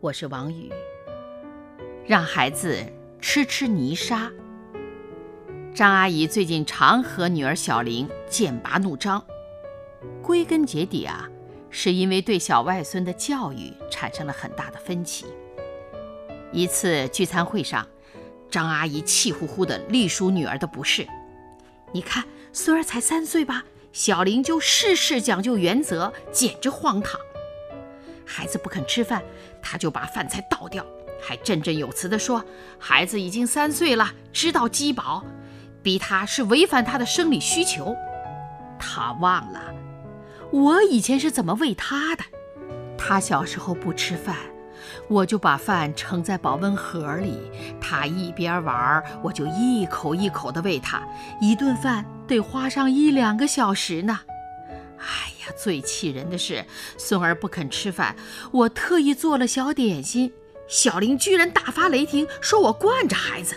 我是王宇。让孩子吃吃泥沙。张阿姨最近常和女儿小玲剑拔弩张，归根结底啊，是因为对小外孙的教育产生了很大的分歧。一次聚餐会上。张阿姨气呼呼地隶属女儿的不是，你看孙儿才三岁吧，小玲就事事讲究原则，简直荒唐。孩子不肯吃饭，他就把饭菜倒掉，还振振有词地说：“孩子已经三岁了，知道饥饱，逼他是违反他的生理需求。”他忘了，我以前是怎么喂他的。他小时候不吃饭。我就把饭盛在保温盒里，他一边玩，我就一口一口地喂他。一顿饭得花上一两个小时呢。哎呀，最气人的是，孙儿不肯吃饭，我特意做了小点心，小玲居然大发雷霆，说我惯着孩子。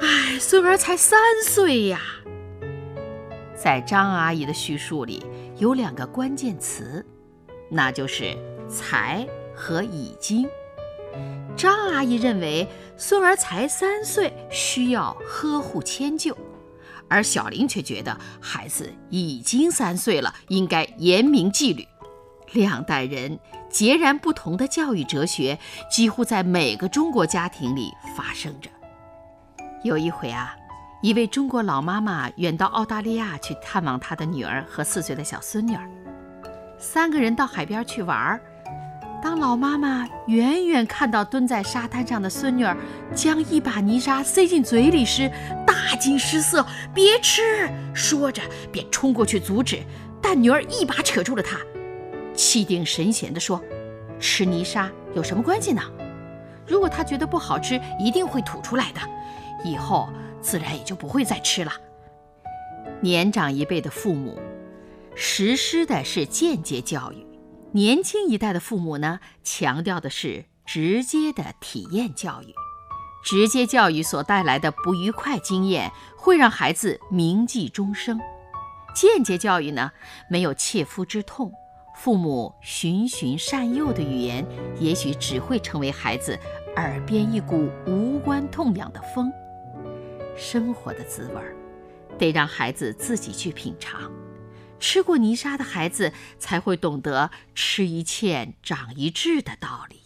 哎，孙儿才三岁呀！在张阿姨的叙述里，有两个关键词，那就是才。和已经，张阿姨认为孙儿才三岁，需要呵护迁就，而小林却觉得孩子已经三岁了，应该严明纪律。两代人截然不同的教育哲学，几乎在每个中国家庭里发生着。有一回啊，一位中国老妈妈远到澳大利亚去探望她的女儿和四岁的小孙女儿，三个人到海边去玩。当老妈妈远远看到蹲在沙滩上的孙女儿将一把泥沙塞进嘴里时，大惊失色，别吃！说着便冲过去阻止，但女儿一把扯住了他，气定神闲地说：“吃泥沙有什么关系呢？如果他觉得不好吃，一定会吐出来的，以后自然也就不会再吃了。”年长一辈的父母实施的是间接教育。年轻一代的父母呢，强调的是直接的体验教育。直接教育所带来的不愉快经验，会让孩子铭记终生；间接教育呢，没有切肤之痛，父母循循善诱的语言，也许只会成为孩子耳边一股无关痛痒的风。生活的滋味儿，得让孩子自己去品尝。吃过泥沙的孩子才会懂得“吃一堑，长一智”的道理。